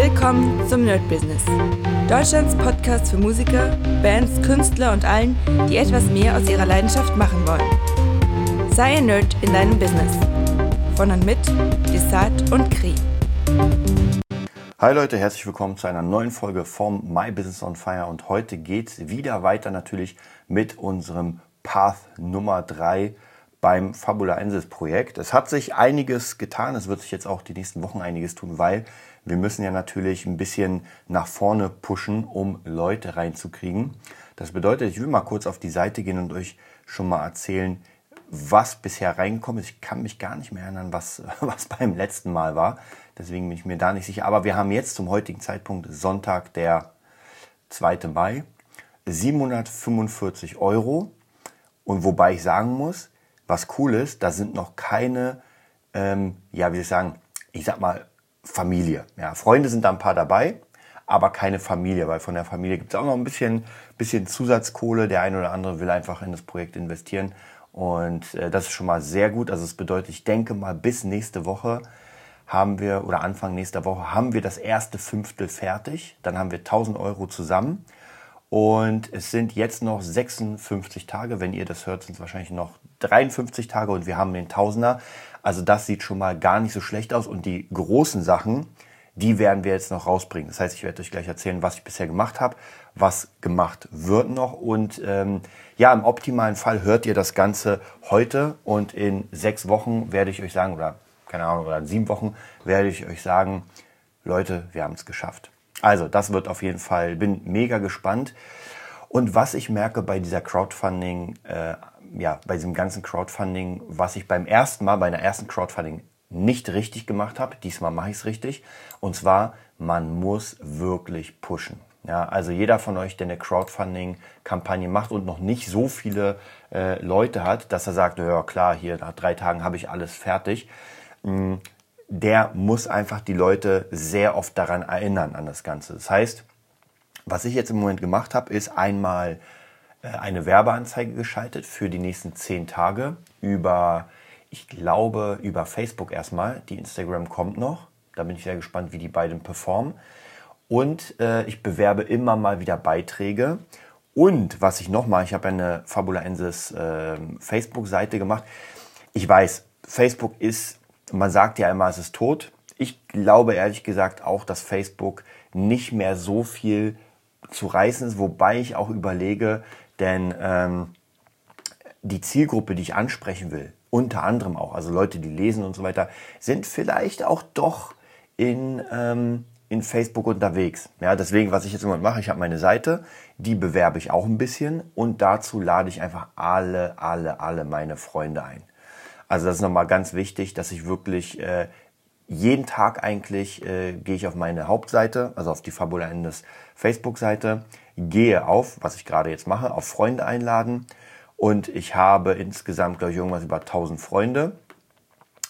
Willkommen zum Nerd Business. Deutschlands Podcast für Musiker, Bands, Künstler und allen, die etwas mehr aus ihrer Leidenschaft machen wollen. Sei ein Nerd in deinem Business. Von und mit Desart und Kri. Hi Leute, herzlich willkommen zu einer neuen Folge vom My Business on Fire und heute geht es wieder weiter natürlich mit unserem Path Nummer 3 beim Fabulaensis Projekt. Es hat sich einiges getan, es wird sich jetzt auch die nächsten Wochen einiges tun, weil wir müssen ja natürlich ein bisschen nach vorne pushen, um Leute reinzukriegen. Das bedeutet, ich will mal kurz auf die Seite gehen und euch schon mal erzählen, was bisher reingekommen ist. Ich kann mich gar nicht mehr erinnern, was, was beim letzten Mal war. Deswegen bin ich mir da nicht sicher. Aber wir haben jetzt zum heutigen Zeitpunkt Sonntag, der 2. Mai, 745 Euro. Und wobei ich sagen muss, was cool ist, da sind noch keine, ähm, ja, wie soll ich sagen, ich sag mal, Familie. Ja, Freunde sind da ein paar dabei, aber keine Familie, weil von der Familie gibt es auch noch ein bisschen, bisschen Zusatzkohle. Der eine oder andere will einfach in das Projekt investieren. Und äh, das ist schon mal sehr gut. Also es bedeutet, ich denke mal, bis nächste Woche haben wir, oder Anfang nächster Woche, haben wir das erste Fünftel fertig. Dann haben wir 1000 Euro zusammen. Und es sind jetzt noch 56 Tage. Wenn ihr das hört, sind es wahrscheinlich noch 53 Tage und wir haben den Tausender. Also das sieht schon mal gar nicht so schlecht aus. Und die großen Sachen, die werden wir jetzt noch rausbringen. Das heißt, ich werde euch gleich erzählen, was ich bisher gemacht habe, was gemacht wird noch. Und ähm, ja, im optimalen Fall hört ihr das Ganze heute und in sechs Wochen werde ich euch sagen, oder keine Ahnung, oder in sieben Wochen werde ich euch sagen, Leute, wir haben es geschafft. Also, das wird auf jeden Fall, bin mega gespannt. Und was ich merke bei dieser Crowdfunding, äh, ja, bei diesem ganzen Crowdfunding, was ich beim ersten Mal, bei einer ersten Crowdfunding nicht richtig gemacht habe, diesmal mache ich es richtig. Und zwar, man muss wirklich pushen. Ja, also jeder von euch, der eine Crowdfunding-Kampagne macht und noch nicht so viele äh, Leute hat, dass er sagt, ja klar, hier nach drei Tagen habe ich alles fertig. Mh, mm, der muss einfach die Leute sehr oft daran erinnern an das Ganze. Das heißt, was ich jetzt im Moment gemacht habe, ist einmal äh, eine Werbeanzeige geschaltet für die nächsten zehn Tage über, ich glaube, über Facebook erstmal. Die Instagram kommt noch. Da bin ich sehr gespannt, wie die beiden performen. Und äh, ich bewerbe immer mal wieder Beiträge. Und was ich noch mache, ich habe eine Fabulaensis äh, Facebook-Seite gemacht. Ich weiß, Facebook ist man sagt ja immer, es ist tot. Ich glaube ehrlich gesagt auch, dass Facebook nicht mehr so viel zu reißen ist, wobei ich auch überlege, denn ähm, die Zielgruppe, die ich ansprechen will, unter anderem auch, also Leute, die lesen und so weiter, sind vielleicht auch doch in, ähm, in Facebook unterwegs. Ja, deswegen, was ich jetzt im Moment mache, ich habe meine Seite, die bewerbe ich auch ein bisschen und dazu lade ich einfach alle, alle, alle meine Freunde ein. Also das ist nochmal ganz wichtig, dass ich wirklich äh, jeden Tag eigentlich äh, gehe ich auf meine Hauptseite, also auf die Fabula Endes Facebook-Seite, gehe auf, was ich gerade jetzt mache, auf Freunde einladen und ich habe insgesamt, glaube ich, irgendwas über 1000 Freunde.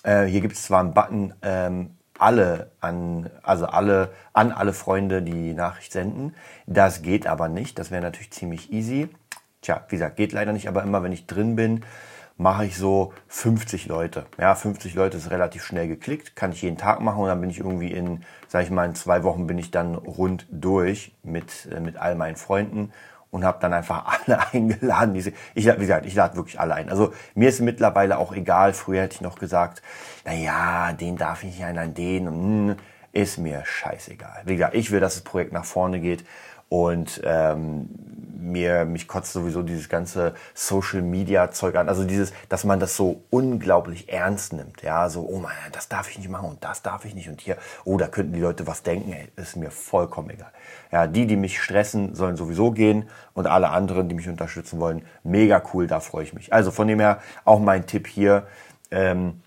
Äh, hier gibt es zwar einen Button, ähm, alle an, also alle, an alle Freunde die Nachricht senden. Das geht aber nicht. Das wäre natürlich ziemlich easy. Tja, wie gesagt, geht leider nicht, aber immer wenn ich drin bin, mache ich so 50 Leute. Ja, 50 Leute ist relativ schnell geklickt, kann ich jeden Tag machen und dann bin ich irgendwie in, sag ich mal, in zwei Wochen bin ich dann rund durch mit, äh, mit all meinen Freunden und habe dann einfach alle eingeladen. Ich, wie gesagt, ich lade wirklich alle ein. Also mir ist mittlerweile auch egal. Früher hätte ich noch gesagt, na ja, den darf ich nicht einladen, den und hm, ist mir scheißegal. Wie gesagt, ich will, dass das Projekt nach vorne geht und ähm, mir mich kotzt sowieso dieses ganze Social Media Zeug an. Also dieses, dass man das so unglaublich ernst nimmt. Ja, so, oh man, das darf ich nicht machen und das darf ich nicht und hier, oh, da könnten die Leute was denken. Ey, ist mir vollkommen egal. Ja, die, die mich stressen, sollen sowieso gehen und alle anderen, die mich unterstützen wollen, mega cool, da freue ich mich. Also von dem her auch mein Tipp hier. Ähm,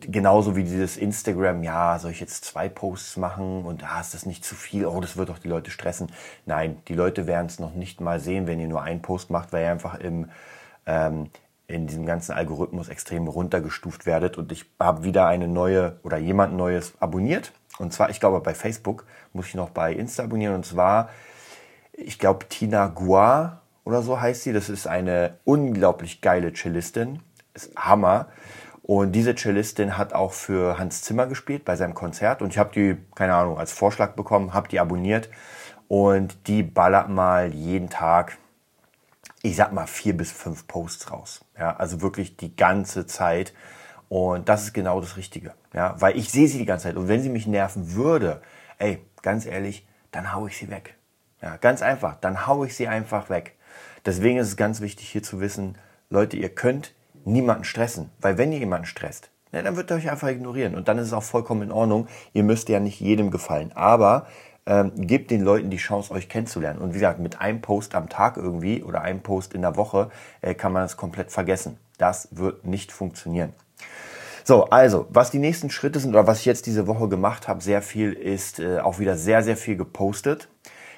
genauso wie dieses Instagram, ja, soll ich jetzt zwei Posts machen und ah, ist das nicht zu viel, oh, das wird doch die Leute stressen. Nein, die Leute werden es noch nicht mal sehen, wenn ihr nur einen Post macht, weil ihr einfach im, ähm, in diesem ganzen Algorithmus extrem runtergestuft werdet. Und ich habe wieder eine neue oder jemand Neues abonniert. Und zwar, ich glaube, bei Facebook muss ich noch bei Insta abonnieren. Und zwar, ich glaube, Tina Gua oder so heißt sie. Das ist eine unglaublich geile Cellistin. Ist Hammer. Und diese Cellistin hat auch für Hans Zimmer gespielt bei seinem Konzert. Und ich habe die, keine Ahnung, als Vorschlag bekommen, habe die abonniert. Und die ballert mal jeden Tag, ich sag mal, vier bis fünf Posts raus. Ja, also wirklich die ganze Zeit. Und das ist genau das Richtige. Ja, weil ich sehe sie die ganze Zeit. Und wenn sie mich nerven würde, ey, ganz ehrlich, dann hau ich sie weg. Ja, ganz einfach. Dann hau ich sie einfach weg. Deswegen ist es ganz wichtig hier zu wissen, Leute, ihr könnt niemanden stressen. Weil wenn ihr jemanden stresst, ja, dann wird er euch einfach ignorieren. Und dann ist es auch vollkommen in Ordnung. Ihr müsst ja nicht jedem gefallen. Aber ähm, gebt den Leuten die Chance, euch kennenzulernen. Und wie gesagt, mit einem Post am Tag irgendwie oder einem Post in der Woche äh, kann man das komplett vergessen. Das wird nicht funktionieren. So, also, was die nächsten Schritte sind oder was ich jetzt diese Woche gemacht habe, sehr viel ist äh, auch wieder sehr, sehr viel gepostet.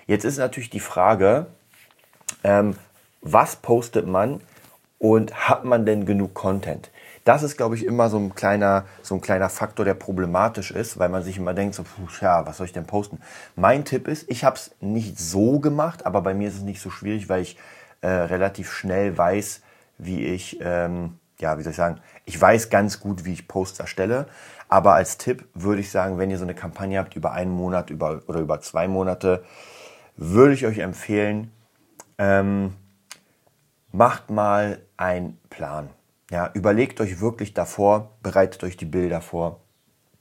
Jetzt ist natürlich die Frage, ähm, was postet man, und hat man denn genug Content? Das ist, glaube ich, immer so ein kleiner, so ein kleiner Faktor, der problematisch ist, weil man sich immer denkt, so, puh, ja, was soll ich denn posten? Mein Tipp ist, ich habe es nicht so gemacht, aber bei mir ist es nicht so schwierig, weil ich äh, relativ schnell weiß, wie ich, ähm, ja, wie soll ich sagen, ich weiß ganz gut, wie ich Posts erstelle. Aber als Tipp würde ich sagen, wenn ihr so eine Kampagne habt über einen Monat über, oder über zwei Monate, würde ich euch empfehlen, ähm, macht mal einen Plan. Ja, überlegt euch wirklich davor, bereitet euch die Bilder vor,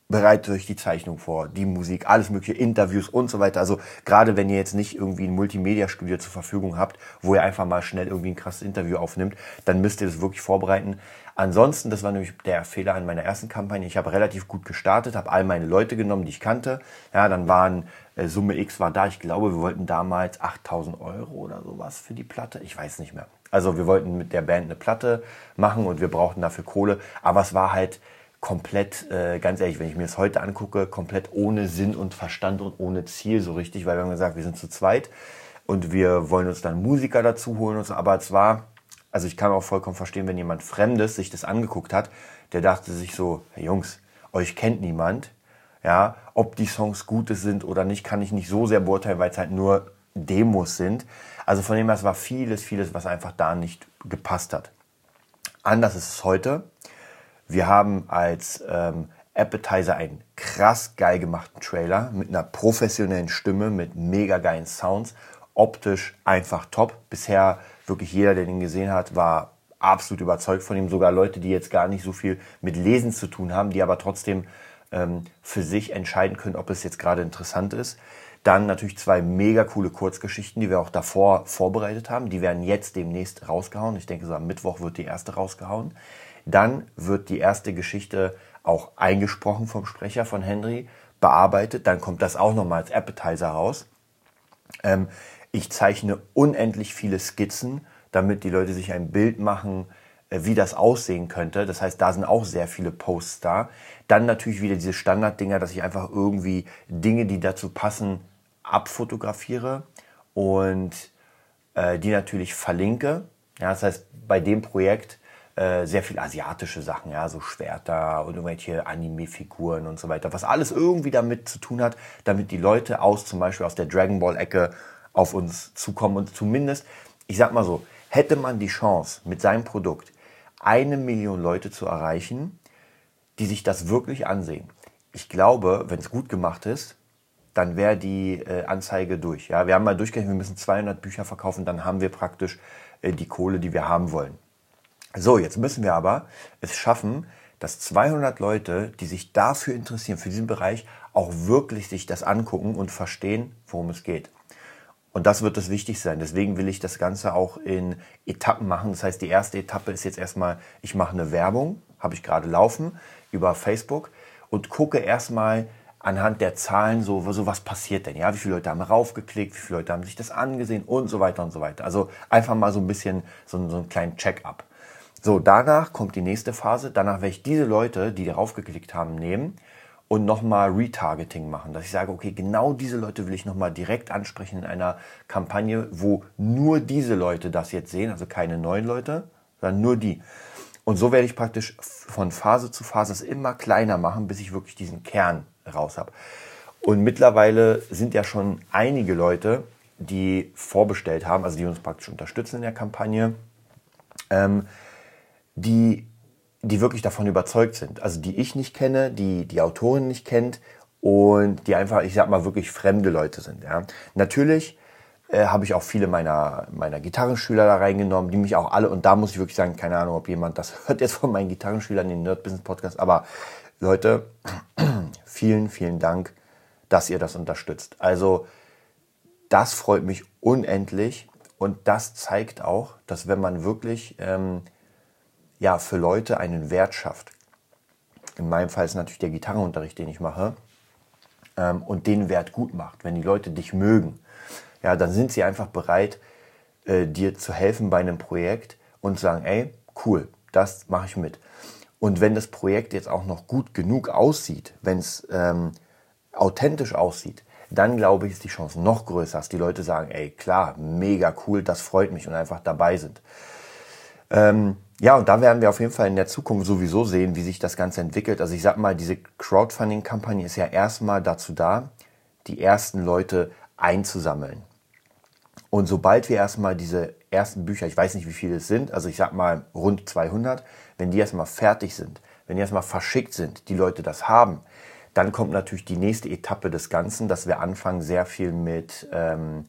bereitet euch die Zeichnung vor, die Musik, alles mögliche, Interviews und so weiter. Also gerade wenn ihr jetzt nicht irgendwie ein Multimedia-Studio zur Verfügung habt, wo ihr einfach mal schnell irgendwie ein krasses Interview aufnimmt, dann müsst ihr das wirklich vorbereiten. Ansonsten, das war nämlich der Fehler an meiner ersten Kampagne, ich habe relativ gut gestartet, habe all meine Leute genommen, die ich kannte. Ja, dann waren äh, Summe X war da, ich glaube, wir wollten damals 8000 Euro oder sowas für die Platte, ich weiß nicht mehr. Also wir wollten mit der Band eine Platte machen und wir brauchten dafür Kohle. Aber es war halt komplett, äh, ganz ehrlich, wenn ich mir das heute angucke, komplett ohne Sinn und Verstand und ohne Ziel so richtig, weil wir haben gesagt, wir sind zu zweit und wir wollen uns dann Musiker dazu holen und so. Aber es war, also ich kann auch vollkommen verstehen, wenn jemand Fremdes sich das angeguckt hat, der dachte sich so, hey Jungs, euch kennt niemand. Ja, ob die Songs gute sind oder nicht, kann ich nicht so sehr beurteilen, weil es halt nur Demos sind. Also von dem her, es war vieles, vieles, was einfach da nicht gepasst hat. Anders ist es heute. Wir haben als ähm, Appetizer einen krass geil gemachten Trailer mit einer professionellen Stimme, mit mega geilen Sounds. Optisch einfach top. Bisher wirklich jeder, der den gesehen hat, war absolut überzeugt von ihm. Sogar Leute, die jetzt gar nicht so viel mit Lesen zu tun haben, die aber trotzdem ähm, für sich entscheiden können, ob es jetzt gerade interessant ist. Dann natürlich zwei mega coole Kurzgeschichten, die wir auch davor vorbereitet haben. Die werden jetzt demnächst rausgehauen. Ich denke, so am Mittwoch wird die erste rausgehauen. Dann wird die erste Geschichte auch eingesprochen vom Sprecher von Henry, bearbeitet. Dann kommt das auch nochmal als Appetizer raus. Ähm, ich zeichne unendlich viele Skizzen, damit die Leute sich ein Bild machen, äh, wie das aussehen könnte. Das heißt, da sind auch sehr viele Posts da. Dann natürlich wieder diese Standarddinger, dass ich einfach irgendwie Dinge, die dazu passen, abfotografiere und äh, die natürlich verlinke. Ja, das heißt, bei dem Projekt äh, sehr viel asiatische Sachen, ja, so Schwerter und irgendwelche Anime-Figuren und so weiter, was alles irgendwie damit zu tun hat, damit die Leute aus zum Beispiel aus der Dragon Ball-Ecke auf uns zukommen und zumindest, ich sag mal so, hätte man die Chance mit seinem Produkt eine Million Leute zu erreichen, die sich das wirklich ansehen. Ich glaube, wenn es gut gemacht ist, dann wäre die äh, Anzeige durch. Ja, wir haben mal durchgerechnet, wir müssen 200 Bücher verkaufen, dann haben wir praktisch äh, die Kohle, die wir haben wollen. So, jetzt müssen wir aber es schaffen, dass 200 Leute, die sich dafür interessieren, für diesen Bereich, auch wirklich sich das angucken und verstehen, worum es geht. Und das wird das Wichtigste sein. Deswegen will ich das Ganze auch in Etappen machen. Das heißt, die erste Etappe ist jetzt erstmal, ich mache eine Werbung, habe ich gerade laufen, über Facebook und gucke erstmal, anhand der Zahlen so, so was passiert denn? Ja, wie viele Leute haben raufgeklickt, wie viele Leute haben sich das angesehen und so weiter und so weiter. Also einfach mal so ein bisschen so, so einen kleinen Check-up. So, danach kommt die nächste Phase. Danach werde ich diese Leute, die darauf geklickt haben, nehmen und nochmal Retargeting machen. Dass ich sage, okay, genau diese Leute will ich nochmal direkt ansprechen in einer Kampagne, wo nur diese Leute das jetzt sehen, also keine neuen Leute, sondern nur die. Und so werde ich praktisch von Phase zu Phase es immer kleiner machen, bis ich wirklich diesen Kern raus habe. Und mittlerweile sind ja schon einige Leute, die vorbestellt haben, also die uns praktisch unterstützen in der Kampagne, ähm, die die wirklich davon überzeugt sind. Also die ich nicht kenne, die die Autorin nicht kennt und die einfach, ich sag mal, wirklich fremde Leute sind. Ja. Natürlich äh, habe ich auch viele meiner, meiner Gitarrenschüler da reingenommen, die mich auch alle, und da muss ich wirklich sagen, keine Ahnung, ob jemand das hört jetzt von meinen Gitarrenschülern, den Nerd Business Podcast, aber Leute, vielen, vielen Dank, dass ihr das unterstützt. Also das freut mich unendlich und das zeigt auch, dass wenn man wirklich ähm, ja, für Leute einen Wert schafft, in meinem Fall ist natürlich der Gitarrenunterricht, den ich mache, ähm, und den Wert gut macht, wenn die Leute dich mögen, ja, dann sind sie einfach bereit, äh, dir zu helfen bei einem Projekt und sagen, ey, cool, das mache ich mit. Und wenn das Projekt jetzt auch noch gut genug aussieht, wenn es ähm, authentisch aussieht, dann glaube ich, ist die Chance noch größer, dass die Leute sagen, ey, klar, mega cool, das freut mich und einfach dabei sind. Ähm, ja, und da werden wir auf jeden Fall in der Zukunft sowieso sehen, wie sich das Ganze entwickelt. Also ich sag mal, diese Crowdfunding-Kampagne ist ja erstmal dazu da, die ersten Leute einzusammeln. Und sobald wir erstmal diese ersten Bücher, ich weiß nicht, wie viele es sind, also ich sag mal rund 200, wenn die erstmal fertig sind, wenn die erstmal verschickt sind, die Leute das haben, dann kommt natürlich die nächste Etappe des Ganzen, dass wir anfangen, sehr viel mit, ähm,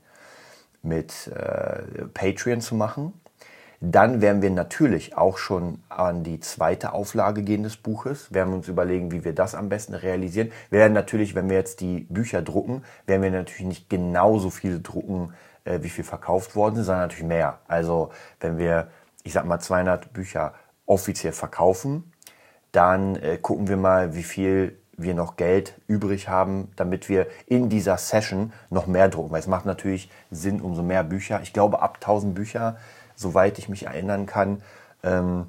mit äh, Patreon zu machen. Dann werden wir natürlich auch schon an die zweite Auflage gehen des Buches, werden uns überlegen, wie wir das am besten realisieren. Wir werden natürlich, wenn wir jetzt die Bücher drucken, werden wir natürlich nicht genauso viele drucken, äh, wie viel verkauft worden sind, sondern natürlich mehr. Also wenn wir, ich sag mal, 200 Bücher offiziell verkaufen, dann äh, gucken wir mal, wie viel wir noch Geld übrig haben, damit wir in dieser Session noch mehr drucken. Weil es macht natürlich Sinn, umso mehr Bücher. Ich glaube, ab 1000 Bücher soweit ich mich erinnern kann, ähm,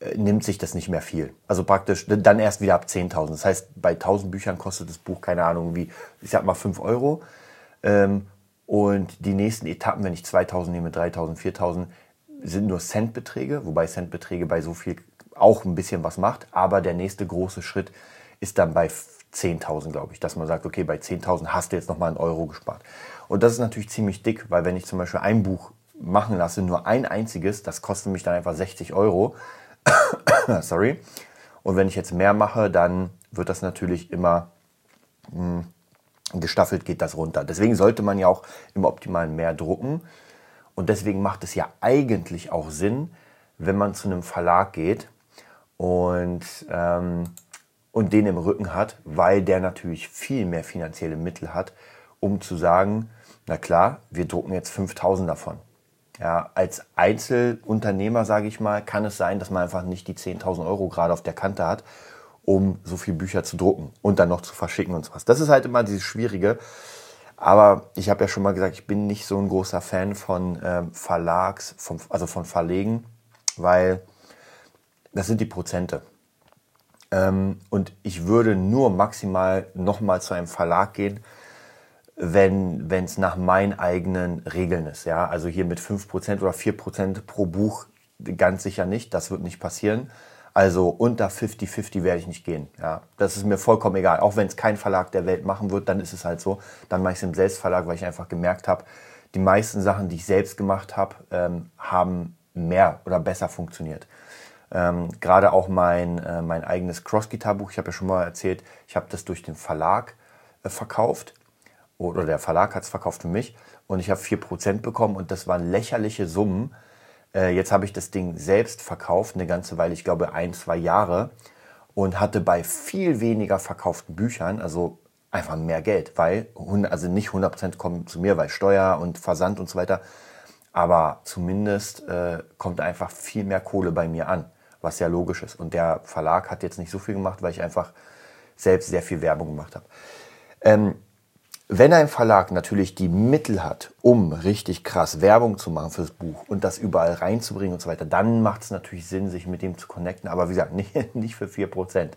äh, nimmt sich das nicht mehr viel. Also praktisch dann erst wieder ab 10.000. Das heißt, bei 1.000 Büchern kostet das Buch, keine Ahnung, wie, ich sag mal 5 Euro. Ähm, und die nächsten Etappen, wenn ich 2.000 nehme, 3.000, 4.000, sind nur Centbeträge, wobei Centbeträge bei so viel auch ein bisschen was macht. Aber der nächste große Schritt ist dann bei 10.000, glaube ich, dass man sagt, okay, bei 10.000 hast du jetzt nochmal einen Euro gespart. Und das ist natürlich ziemlich dick, weil wenn ich zum Beispiel ein Buch machen lasse, nur ein einziges, das kostet mich dann einfach 60 Euro. Sorry. Und wenn ich jetzt mehr mache, dann wird das natürlich immer mh, hm, gestaffelt geht das runter. Deswegen sollte man ja auch im Optimalen mehr drucken. Und deswegen macht es ja eigentlich auch Sinn, wenn man zu einem Verlag geht und, ähm, und den im Rücken hat, weil der natürlich viel mehr finanzielle Mittel hat, um zu sagen, na klar, wir drucken jetzt 5000 davon. Ja, als Einzelunternehmer, sage ich mal, kann es sein, dass man einfach nicht die 10.000 Euro gerade auf der Kante hat, um so viele Bücher zu drucken und dann noch zu verschicken und sowas. Das ist halt immer dieses Schwierige. Aber ich habe ja schon mal gesagt, ich bin nicht so ein großer Fan von ähm, Verlags, vom, also von Verlegen, weil das sind die Prozente. Ähm, und ich würde nur maximal nochmal zu einem Verlag gehen, wenn es nach meinen eigenen Regeln ist. Ja? Also hier mit 5% oder 4% pro Buch ganz sicher nicht. Das wird nicht passieren. Also unter 50-50 werde ich nicht gehen. Ja? Das ist mir vollkommen egal. Auch wenn es kein Verlag der Welt machen wird, dann ist es halt so. Dann mache ich es im Selbstverlag, weil ich einfach gemerkt habe, die meisten Sachen, die ich selbst gemacht habe, ähm, haben mehr oder besser funktioniert. Ähm, Gerade auch mein, äh, mein eigenes Cross-Gitar-Buch, ich habe ja schon mal erzählt, ich habe das durch den Verlag äh, verkauft oder der Verlag hat es verkauft für mich und ich habe 4% bekommen und das waren lächerliche Summen. Äh, jetzt habe ich das Ding selbst verkauft, eine ganze Weile, ich glaube ein, zwei Jahre und hatte bei viel weniger verkauften Büchern, also einfach mehr Geld, weil, also nicht 100% kommen zu mir, weil Steuer und Versand und so weiter, aber zumindest äh, kommt einfach viel mehr Kohle bei mir an, was ja logisch ist. Und der Verlag hat jetzt nicht so viel gemacht, weil ich einfach selbst sehr viel Werbung gemacht habe. Ähm, wenn ein Verlag natürlich die Mittel hat, um richtig krass Werbung zu machen fürs Buch und das überall reinzubringen und so weiter, dann macht es natürlich Sinn, sich mit dem zu connecten. Aber wie gesagt, nicht, nicht für 4%.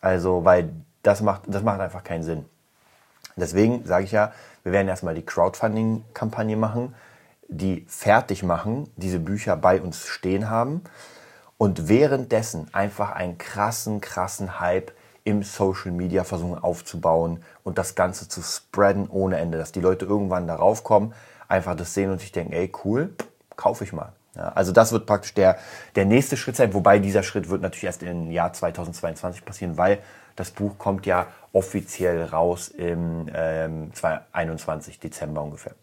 Also, weil das macht, das macht einfach keinen Sinn. Deswegen sage ich ja, wir werden erstmal die Crowdfunding-Kampagne machen, die fertig machen, diese Bücher bei uns stehen haben und währenddessen einfach einen krassen, krassen Hype im Social Media versuchen aufzubauen und das Ganze zu spreaden ohne Ende, dass die Leute irgendwann darauf kommen, einfach das sehen und sich denken, ey, cool, kaufe ich mal. Ja, also das wird praktisch der, der nächste Schritt sein, wobei dieser Schritt wird natürlich erst im Jahr 2022 passieren, weil das Buch kommt ja offiziell raus im ähm, 2021, Dezember ungefähr.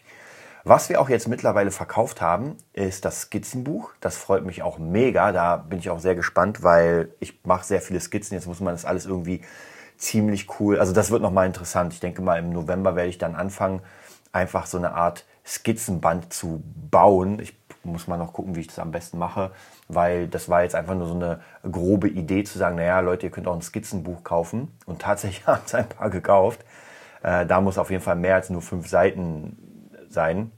Was wir auch jetzt mittlerweile verkauft haben, ist das Skizzenbuch. Das freut mich auch mega. Da bin ich auch sehr gespannt, weil ich mache sehr viele Skizzen. Jetzt muss man das alles irgendwie ziemlich cool. Also das wird nochmal interessant. Ich denke mal, im November werde ich dann anfangen, einfach so eine Art Skizzenband zu bauen. Ich muss mal noch gucken, wie ich das am besten mache, weil das war jetzt einfach nur so eine grobe Idee zu sagen, naja, Leute, ihr könnt auch ein Skizzenbuch kaufen. Und tatsächlich haben es ein paar gekauft. Äh, da muss auf jeden Fall mehr als nur fünf Seiten sein.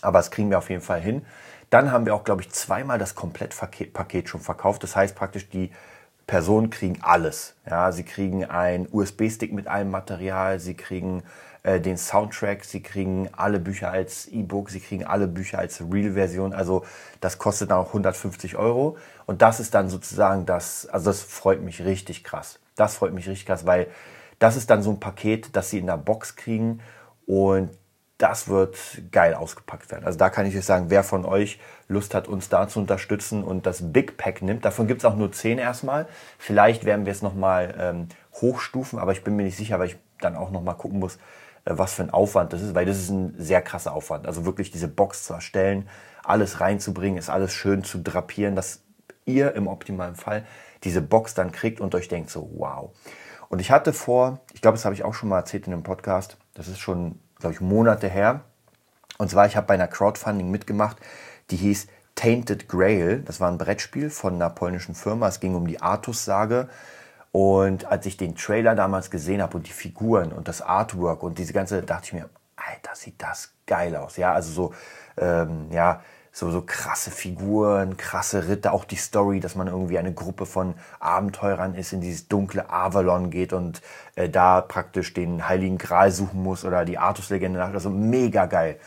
Aber das kriegen wir auf jeden Fall hin. Dann haben wir auch, glaube ich, zweimal das Komplettpaket schon verkauft. Das heißt praktisch, die Personen kriegen alles. Ja, sie kriegen ein USB-Stick mit allem Material, sie kriegen äh, den Soundtrack, sie kriegen alle Bücher als E-Book, sie kriegen alle Bücher als Real-Version. Also das kostet dann auch 150 Euro. Und das ist dann sozusagen das, also das freut mich richtig krass. Das freut mich richtig krass, weil das ist dann so ein Paket, das sie in der Box kriegen und das wird geil ausgepackt werden. Also da kann ich euch sagen, wer von euch Lust hat, uns da zu unterstützen und das Big Pack nimmt, davon gibt es auch nur 10 erstmal. Vielleicht werden wir es nochmal ähm, hochstufen, aber ich bin mir nicht sicher, weil ich dann auch nochmal gucken muss, äh, was für ein Aufwand das ist, weil das ist ein sehr krasser Aufwand. Also wirklich diese Box zu erstellen, alles reinzubringen, ist alles schön zu drapieren, dass ihr im optimalen Fall diese Box dann kriegt und euch denkt so, wow. Und ich hatte vor, ich glaube, das habe ich auch schon mal erzählt in einem Podcast, das ist schon, glaube ich, Monate her. Und zwar, ich habe bei einer Crowdfunding mitgemacht, die hieß Tainted Grail. Das war ein Brettspiel von einer polnischen Firma. Es ging um die Artus-Sage. Und als ich den Trailer damals gesehen habe und die Figuren und das Artwork und diese ganze, dachte ich mir, Alter, sieht das geil aus. Ja, also so, ähm, ja, so, so krasse Figuren, krasse Ritter, auch die Story, dass man irgendwie eine Gruppe von Abenteurern ist, in dieses dunkle Avalon geht und äh, da praktisch den Heiligen Gral suchen muss oder die Artus-Legende nach. Also mega geil.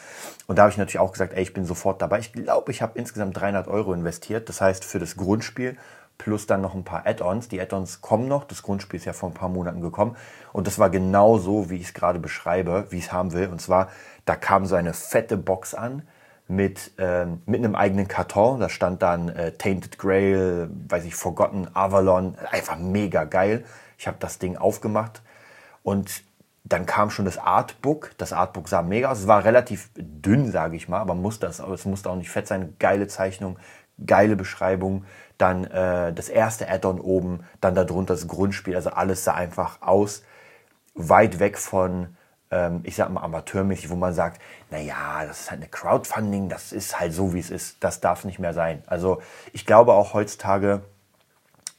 Und da habe ich natürlich auch gesagt, ey, ich bin sofort dabei. Ich glaube, ich habe insgesamt 300 Euro investiert. Das heißt, für das Grundspiel plus dann noch ein paar Add-ons. Die Add-ons kommen noch. Das Grundspiel ist ja vor ein paar Monaten gekommen. Und das war genau so, wie ich es gerade beschreibe, wie ich es haben will. Und zwar, da kam so eine fette Box an mit, ähm, mit einem eigenen Karton. Da stand dann äh, Tainted Grail, weiß ich, Forgotten Avalon. Einfach mega geil. Ich habe das Ding aufgemacht und dann kam schon das Artbook. Das Artbook sah mega aus. Es war relativ dünn, sage ich mal, aber musste das, es musste auch nicht fett sein. Geile Zeichnung, geile Beschreibung dann äh, das erste Add-on oben, dann darunter das Grundspiel. Also alles sah einfach aus, weit weg von, ich sag mal, amateurmäßig, wo man sagt, naja, das ist halt eine Crowdfunding, das ist halt so, wie es ist. Das darf nicht mehr sein. Also ich glaube auch heutzutage,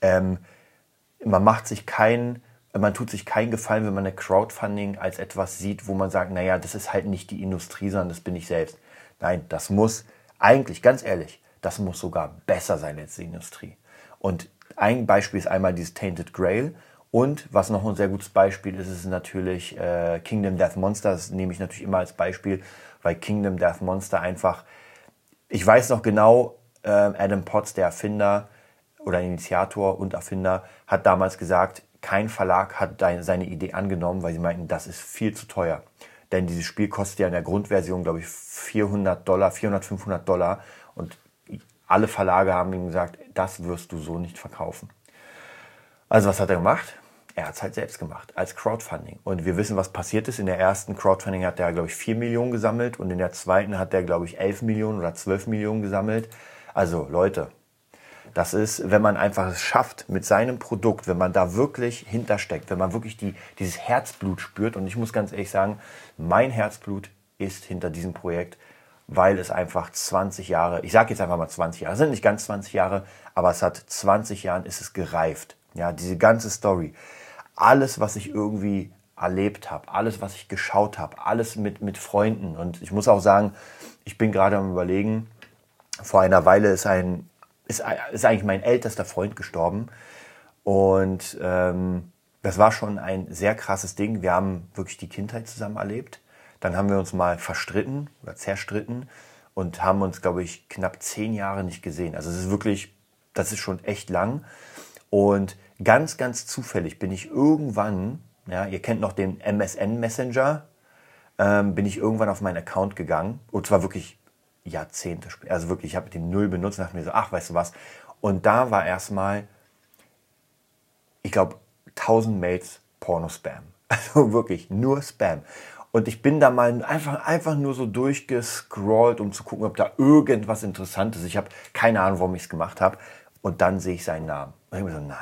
ähm, man macht sich keinen man tut sich keinen Gefallen, wenn man eine Crowdfunding als etwas sieht, wo man sagt, naja, das ist halt nicht die Industrie, sondern das bin ich selbst. Nein, das muss eigentlich, ganz ehrlich, das muss sogar besser sein als die Industrie. Und ein Beispiel ist einmal dieses Tainted Grail. Und was noch ein sehr gutes Beispiel ist, ist natürlich äh, Kingdom Death Monster. Das nehme ich natürlich immer als Beispiel, weil Kingdom Death Monster einfach, ich weiß noch genau, äh, Adam Potts, der Erfinder oder Initiator und Erfinder, hat damals gesagt, kein Verlag hat seine Idee angenommen, weil sie meinten, das ist viel zu teuer. Denn dieses Spiel kostet ja in der Grundversion, glaube ich, 400 Dollar, 400, 500 Dollar. Und alle Verlage haben ihm gesagt, das wirst du so nicht verkaufen. Also was hat er gemacht? Er hat es halt selbst gemacht, als Crowdfunding. Und wir wissen, was passiert ist. In der ersten Crowdfunding hat er, glaube ich, 4 Millionen gesammelt und in der zweiten hat er, glaube ich, 11 Millionen oder 12 Millionen gesammelt. Also Leute, das ist, wenn man einfach es schafft mit seinem Produkt, wenn man da wirklich hintersteckt, wenn man wirklich die, dieses Herzblut spürt. Und ich muss ganz ehrlich sagen, mein Herzblut ist hinter diesem Projekt weil es einfach 20 Jahre, ich sage jetzt einfach mal 20 Jahre, sind nicht ganz 20 Jahre, aber es hat 20 Jahren ist es gereift. Ja, diese ganze Story, alles, was ich irgendwie erlebt habe, alles, was ich geschaut habe, alles mit, mit Freunden. Und ich muss auch sagen, ich bin gerade am Überlegen, vor einer Weile ist ein, ist, ist eigentlich mein ältester Freund gestorben. Und ähm, das war schon ein sehr krasses Ding. Wir haben wirklich die Kindheit zusammen erlebt. Dann haben wir uns mal verstritten oder zerstritten und haben uns, glaube ich, knapp zehn Jahre nicht gesehen. Also es ist wirklich, das ist schon echt lang. Und ganz, ganz zufällig bin ich irgendwann, ja, ihr kennt noch den MSN Messenger, ähm, bin ich irgendwann auf meinen Account gegangen. Und zwar wirklich Jahrzehnte später. Also wirklich, ich habe den Null benutzt und dachte mir so, ach, weißt du was. Und da war erstmal, ich glaube, 1000 Mails Porno-Spam. Also wirklich nur Spam. Und ich bin da mal einfach, einfach nur so durchgescrollt, um zu gucken, ob da irgendwas Interessantes ist. Ich habe keine Ahnung, warum ich es gemacht habe. Und dann sehe ich seinen Namen. Und ich mir so, nein.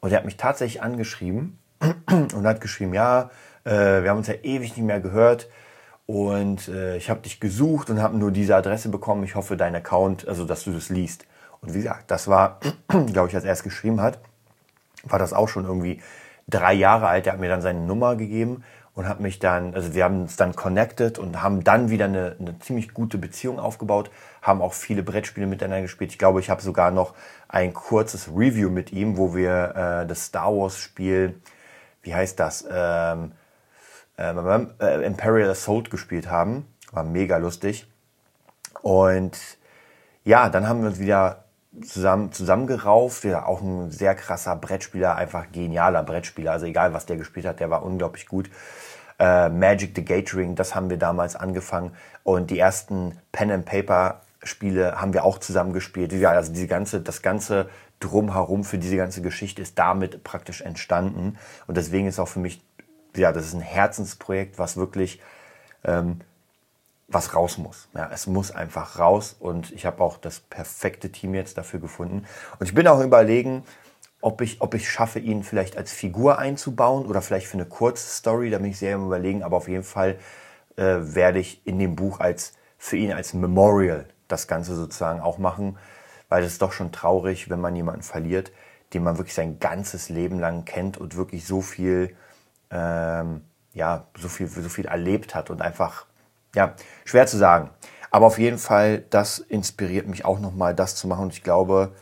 Und er hat mich tatsächlich angeschrieben und hat geschrieben, ja, äh, wir haben uns ja ewig nicht mehr gehört. Und äh, ich habe dich gesucht und habe nur diese Adresse bekommen. Ich hoffe, dein Account, also dass du das liest. Und wie gesagt, das war, glaube ich, als er es geschrieben hat, war das auch schon irgendwie drei Jahre alt. Er hat mir dann seine Nummer gegeben und hat mich dann, also wir haben uns dann connected und haben dann wieder eine, eine ziemlich gute Beziehung aufgebaut, haben auch viele Brettspiele miteinander gespielt. Ich glaube, ich habe sogar noch ein kurzes Review mit ihm, wo wir äh, das Star Wars Spiel, wie heißt das, ähm, ähm, äh, Imperial Assault gespielt haben. War mega lustig. Und ja, dann haben wir uns wieder zusammen, zusammengerauft. Ja, auch ein sehr krasser Brettspieler, einfach genialer Brettspieler. Also egal, was der gespielt hat, der war unglaublich gut. Äh, Magic the Gathering, das haben wir damals angefangen. Und die ersten Pen and Paper Spiele haben wir auch zusammen gespielt. Ja, also diese ganze, das ganze drumherum für diese ganze Geschichte ist damit praktisch entstanden. Und deswegen ist auch für mich, ja, das ist ein Herzensprojekt, was wirklich ähm, was raus muss. Ja, es muss einfach raus und ich habe auch das perfekte Team jetzt dafür gefunden. Und ich bin auch überlegen, ob ich, ob ich schaffe, ihn vielleicht als Figur einzubauen oder vielleicht für eine kurze Story. Da bin ich sehr im Überlegen, aber auf jeden Fall äh, werde ich in dem Buch als für ihn als Memorial das Ganze sozusagen auch machen, weil es ist doch schon traurig, wenn man jemanden verliert, den man wirklich sein ganzes Leben lang kennt und wirklich so viel, ähm, ja, so viel, so viel erlebt hat und einfach ja, schwer zu sagen. Aber auf jeden Fall, das inspiriert mich auch nochmal, das zu machen. Und ich glaube,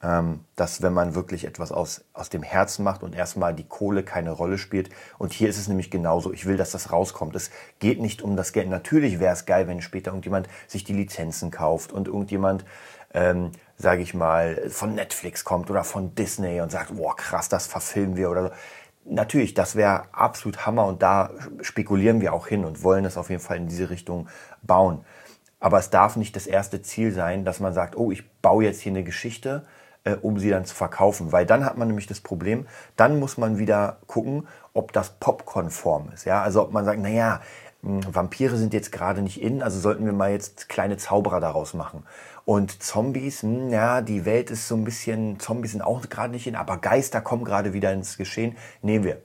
ähm, dass wenn man wirklich etwas aus, aus dem Herzen macht und erstmal die Kohle keine Rolle spielt. Und hier ist es nämlich genauso. Ich will, dass das rauskommt. Es geht nicht um das Geld. Natürlich wäre es geil, wenn später irgendjemand sich die Lizenzen kauft und irgendjemand, ähm, sage ich mal, von Netflix kommt oder von Disney und sagt, boah, krass, das verfilmen wir oder so natürlich, das wäre absolut Hammer und da spekulieren wir auch hin und wollen es auf jeden Fall in diese Richtung bauen. Aber es darf nicht das erste Ziel sein, dass man sagt, oh, ich baue jetzt hier eine Geschichte, äh, um sie dann zu verkaufen. Weil dann hat man nämlich das Problem, dann muss man wieder gucken, ob das popkonform ist. Ja? Also ob man sagt, naja, Vampire sind jetzt gerade nicht in, also sollten wir mal jetzt kleine Zauberer daraus machen. Und Zombies, mh, hm, ja, die Welt ist so ein bisschen, Zombies sind auch gerade nicht in, aber Geister kommen gerade wieder ins Geschehen. Nehmen wir.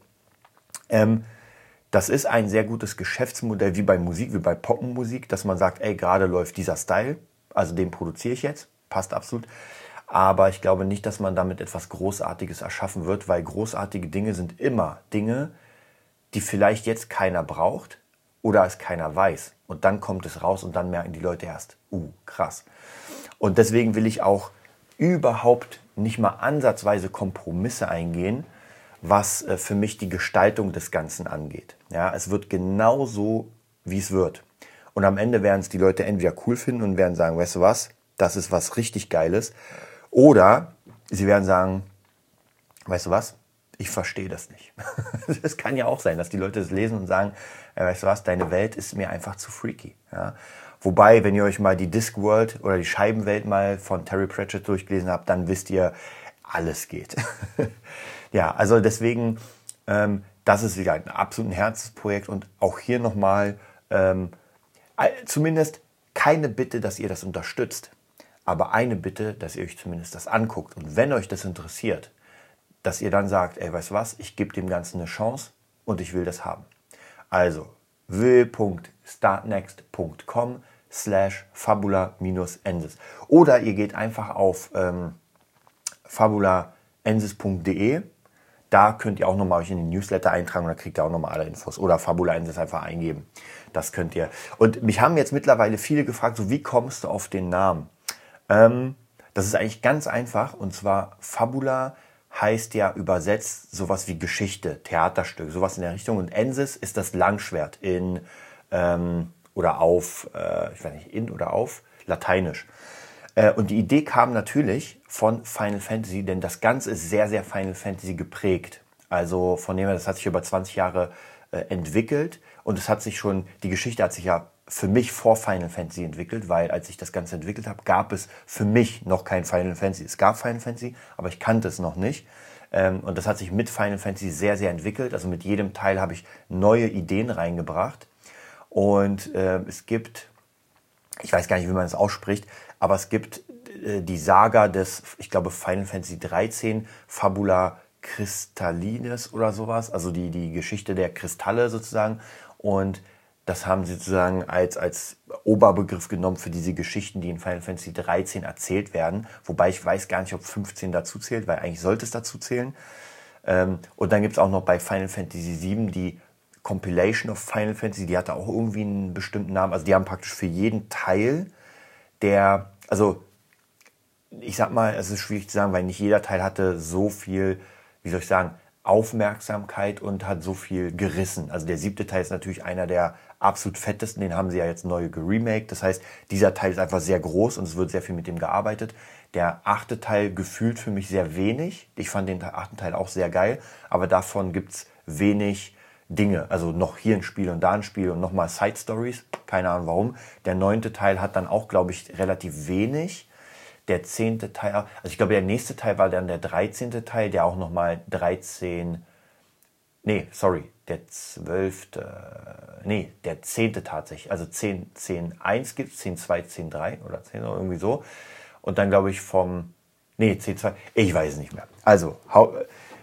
Ähm, das ist ein sehr gutes Geschäftsmodell, wie bei Musik, wie bei Popmusik, dass man sagt, ey, gerade läuft dieser Style, also den produziere ich jetzt, passt absolut. Aber ich glaube nicht, dass man damit etwas Großartiges erschaffen wird, weil großartige Dinge sind immer Dinge, die vielleicht jetzt keiner braucht oder es keiner weiß. Und dann kommt es raus und dann merken die Leute erst, uh, krass. Und deswegen will ich auch überhaupt nicht mal ansatzweise Kompromisse eingehen, was äh, für mich die Gestaltung des Ganzen angeht. Ja, es wird genau so, wie es wird. Und am Ende werden es die Leute entweder cool finden und werden sagen, weißt du was, das ist was richtig Geiles. Oder sie werden sagen, weißt du was, ich verstehe das nicht. Es kann ja auch sein, dass die Leute das lesen und sagen, weißt du was, deine Welt ist mir einfach zu freaky. Ja? Wobei, wenn ihr euch mal die Discworld oder die Scheibenwelt mal von Terry Pratchett durchgelesen habt, dann wisst ihr, alles geht. ja, also deswegen, ähm, das ist wieder ein absolut Herzensprojekt und auch hier nochmal ähm, zumindest keine Bitte, dass ihr das unterstützt, aber eine Bitte, dass ihr euch zumindest das anguckt. Und wenn euch das interessiert, dass ihr dann sagt, ey, weißt du was, ich gebe dem Ganzen eine Chance und ich will das haben. Also will.startnext.com slash fabula-ensis. Oder ihr geht einfach auf ähm, fabulaensis.de. Da könnt ihr auch nochmal euch in den Newsletter eintragen und da kriegt ihr auch nochmal alle Infos. Oder Fabula Ensis einfach eingeben. Das könnt ihr. Und mich haben jetzt mittlerweile viele gefragt, so wie kommst du auf den Namen? Ähm, das ist eigentlich ganz einfach. Und zwar Fabula heißt ja übersetzt sowas wie Geschichte, Theaterstück, sowas in der Richtung. Und Ensis ist das Langschwert in ähm, oder auf, äh, ich weiß nicht, in oder auf Lateinisch. Äh, und die Idee kam natürlich von Final Fantasy, denn das Ganze ist sehr, sehr Final Fantasy geprägt. Also von dem her, das hat sich über 20 Jahre äh, entwickelt und es hat sich schon, die Geschichte hat sich ja für mich vor Final Fantasy entwickelt, weil als ich das Ganze entwickelt habe, gab es für mich noch kein Final Fantasy. Es gab Final Fantasy, aber ich kannte es noch nicht. Ähm, und das hat sich mit Final Fantasy sehr, sehr entwickelt. Also mit jedem Teil habe ich neue Ideen reingebracht. Und äh, es gibt, ich weiß gar nicht, wie man das ausspricht, aber es gibt äh, die Saga des, ich glaube, Final Fantasy 13, Fabula Crystallines oder sowas, also die, die Geschichte der Kristalle sozusagen. Und das haben sie sozusagen als, als Oberbegriff genommen für diese Geschichten, die in Final Fantasy 13 erzählt werden. Wobei ich weiß gar nicht, ob 15 dazu zählt, weil eigentlich sollte es dazu zählen. Ähm, und dann gibt es auch noch bei Final Fantasy 7 die Compilation of Final Fantasy, die hatte auch irgendwie einen bestimmten Namen. Also die haben praktisch für jeden Teil der, also ich sag mal, es ist schwierig zu sagen, weil nicht jeder Teil hatte so viel, wie soll ich sagen, Aufmerksamkeit und hat so viel gerissen. Also der siebte Teil ist natürlich einer der absolut fettesten, den haben sie ja jetzt neu geremaked. Das heißt, dieser Teil ist einfach sehr groß und es wird sehr viel mit dem gearbeitet. Der achte Teil gefühlt für mich sehr wenig. Ich fand den achten Teil auch sehr geil, aber davon gibt's wenig Dinge. Also noch hier ein Spiel und da ein Spiel und nochmal Side Stories. Keine Ahnung warum. Der neunte Teil hat dann auch, glaube ich, relativ wenig der zehnte Teil, also ich glaube, der nächste Teil war dann der dreizehnte Teil, der auch nochmal 13, nee, sorry, der zwölfte, nee, der zehnte tatsächlich, also 10, 10, 1 gibt es, 10, 2, 10, 3 oder 10 oder irgendwie so. Und dann glaube ich vom, nee, 10, 2, ich weiß es nicht mehr. Also, hau,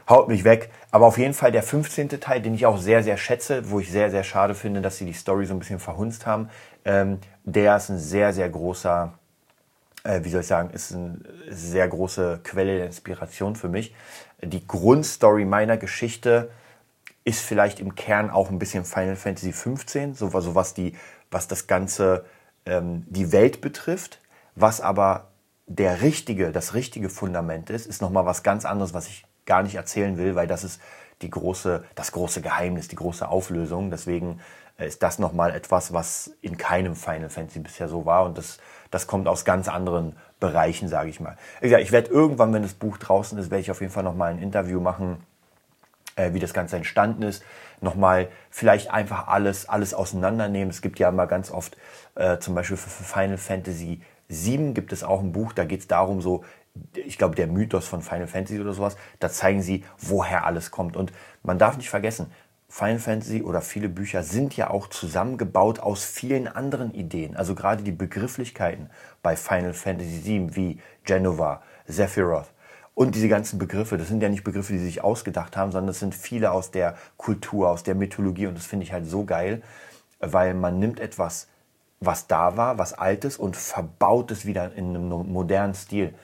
haut mich weg. Aber auf jeden Fall der 15. Teil, den ich auch sehr, sehr schätze, wo ich sehr, sehr schade finde, dass sie die Story so ein bisschen verhunzt haben, ähm, der ist ein sehr, sehr großer äh, wie soll ich sagen, ist eine sehr große Quelle der Inspiration für mich. Die Grundstory meiner Geschichte ist vielleicht im Kern auch ein bisschen Final Fantasy 15, so, so was, die, was das Ganze, ähm, die Welt betrifft. Was aber der richtige, das richtige Fundament ist, ist nochmal was ganz anderes, was ich gar nicht erzählen will, weil das ist die große, das große Geheimnis, die große Auflösung. Deswegen äh, ist das nochmal etwas, was in keinem Final Fantasy bisher so war. Und das, das kommt aus ganz anderen Bereichen, sage ich mal. Ich werde irgendwann, wenn das Buch draußen ist, werde ich auf jeden Fall nochmal ein Interview machen, äh, wie das Ganze entstanden ist. Nochmal vielleicht einfach alles, alles auseinandernehmen. Es gibt ja immer ganz oft, äh, zum Beispiel für, Final Fantasy 7 gibt es auch ein Buch, da geht es darum, so, ich glaube, der Mythos von Final Fantasy oder sowas, da zeigen sie, woher alles kommt. Und man darf nicht vergessen, Final Fantasy oder viele Bücher sind ja auch zusammengebaut aus vielen anderen Ideen. Also gerade die Begrifflichkeiten bei Final Fantasy VII wie Genova, Sephiroth und diese ganzen Begriffe, das sind ja nicht Begriffe, die sich ausgedacht haben, sondern das sind viele aus der Kultur, aus der Mythologie und das finde ich halt so geil, weil man nimmt etwas, was da war, was altes und verbaut es wieder in einem modernen Stil.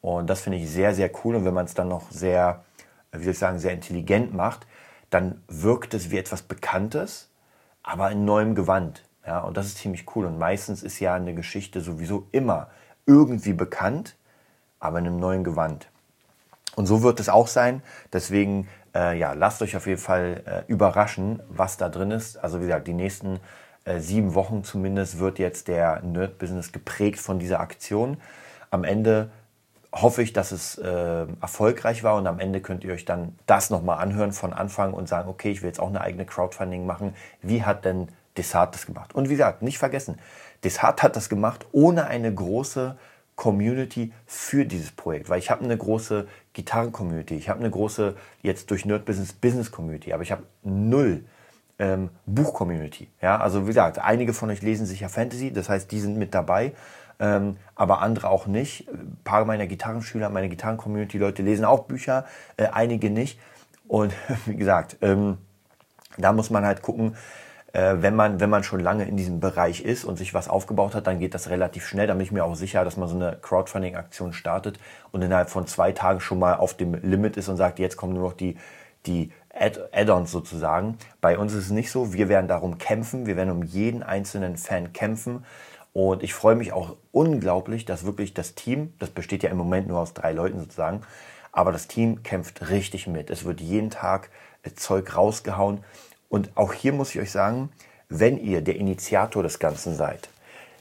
Und das finde ich sehr, sehr cool und wenn man es dann noch sehr, wie soll ich sagen, sehr intelligent macht, dann wirkt es wie etwas Bekanntes, aber in neuem Gewand. Ja, und das ist ziemlich cool. Und meistens ist ja eine Geschichte sowieso immer irgendwie bekannt, aber in einem neuen Gewand. Und so wird es auch sein. Deswegen, äh, ja, lasst euch auf jeden Fall äh, überraschen, was da drin ist. Also wie gesagt, die nächsten äh, sieben Wochen zumindest wird jetzt der Nerd-Business geprägt von dieser Aktion. Am Ende hoffe ich, dass es äh, erfolgreich war und am Ende könnt ihr euch dann das nochmal anhören von Anfang und sagen, okay, ich will jetzt auch eine eigene Crowdfunding machen. Wie hat denn Desart das gemacht? Und wie gesagt, nicht vergessen, Desart hat das gemacht ohne eine große Community für dieses Projekt, weil ich habe eine große Gitarren-Community, ich habe eine große, jetzt durch Nerd Business, Business-Community, aber ich habe null ähm, Buch-Community. Ja, also wie gesagt, einige von euch lesen sicher Fantasy, das heißt, die sind mit dabei ähm, aber andere auch nicht. Ein paar meiner Gitarrenschüler, meine Gitarren-Community, Leute lesen auch Bücher, äh, einige nicht. Und wie gesagt, ähm, da muss man halt gucken, äh, wenn, man, wenn man schon lange in diesem Bereich ist und sich was aufgebaut hat, dann geht das relativ schnell. Da bin ich mir auch sicher, dass man so eine Crowdfunding-Aktion startet und innerhalb von zwei Tagen schon mal auf dem Limit ist und sagt, jetzt kommen nur noch die, die Add-ons sozusagen. Bei uns ist es nicht so. Wir werden darum kämpfen. Wir werden um jeden einzelnen Fan kämpfen. Und ich freue mich auch unglaublich, dass wirklich das Team, das besteht ja im Moment nur aus drei Leuten sozusagen, aber das Team kämpft richtig mit. Es wird jeden Tag äh, Zeug rausgehauen. Und auch hier muss ich euch sagen, wenn ihr der Initiator des Ganzen seid,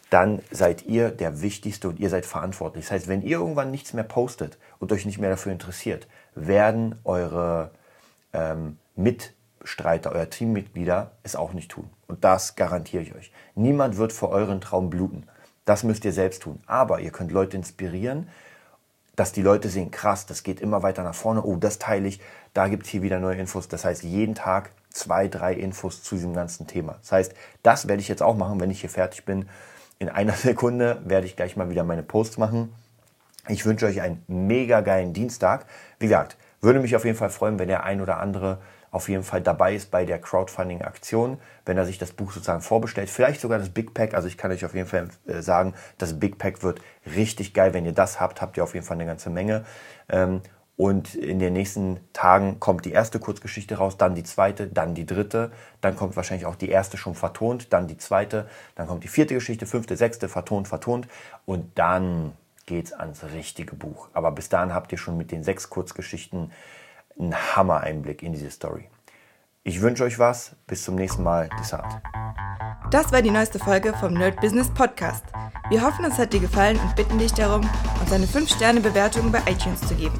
dann seid ihr der Wichtigste und ihr seid verantwortlich. Das heißt, wenn ihr irgendwann nichts mehr postet und euch nicht mehr dafür interessiert, werden eure ähm, mit Mitstreiter, euer Teammitglieder es auch nicht tun. Und das garantiere ich euch. Niemand wird für euren Traum bluten. Das müsst ihr selbst tun. Aber ihr könnt Leute inspirieren, dass die Leute sehen, krass, das geht immer weiter nach vorne. Oh, das teile ich. Da gibt es hier wieder neue Infos. Das heißt, jeden Tag zwei, drei Infos zu diesem ganzen Thema. Das heißt, das werde ich jetzt auch machen, wenn ich hier fertig bin. In einer Sekunde werde ich gleich mal wieder meine Posts machen. Ich wünsche euch einen mega geilen Dienstag. Wie gesagt, würde mich auf jeden Fall freuen, wenn der ein oder andere auf jeden Fall dabei ist bei der Crowdfunding-Aktion, wenn er sich das Buch sozusagen vorbestellt. Vielleicht sogar das Big Pack. Also ich kann euch auf jeden Fall äh, sagen, das Big Pack wird richtig geil. Wenn ihr das habt, habt ihr auf jeden Fall eine ganze Menge. Und in den nächsten Tagen kommt die erste Kurzgeschichte raus, dann die zweite, dann die dritte, dann kommt wahrscheinlich auch die erste schon vertont, dann die zweite, dann kommt die vierte Geschichte, fünfte, sechste, vertont, vertont und dann geht's ans richtige Buch. Aber bis dahin habt ihr schon mit den sechs Kurzgeschichten einen Hammer-Einblick in diese Story. Ich wünsche euch was. Bis zum nächsten Mal. Desart. Das war die neueste Folge vom Nerd Business Podcast. Wir hoffen, es hat dir gefallen und bitten dich darum, uns eine 5-Sterne-Bewertung bei iTunes zu geben.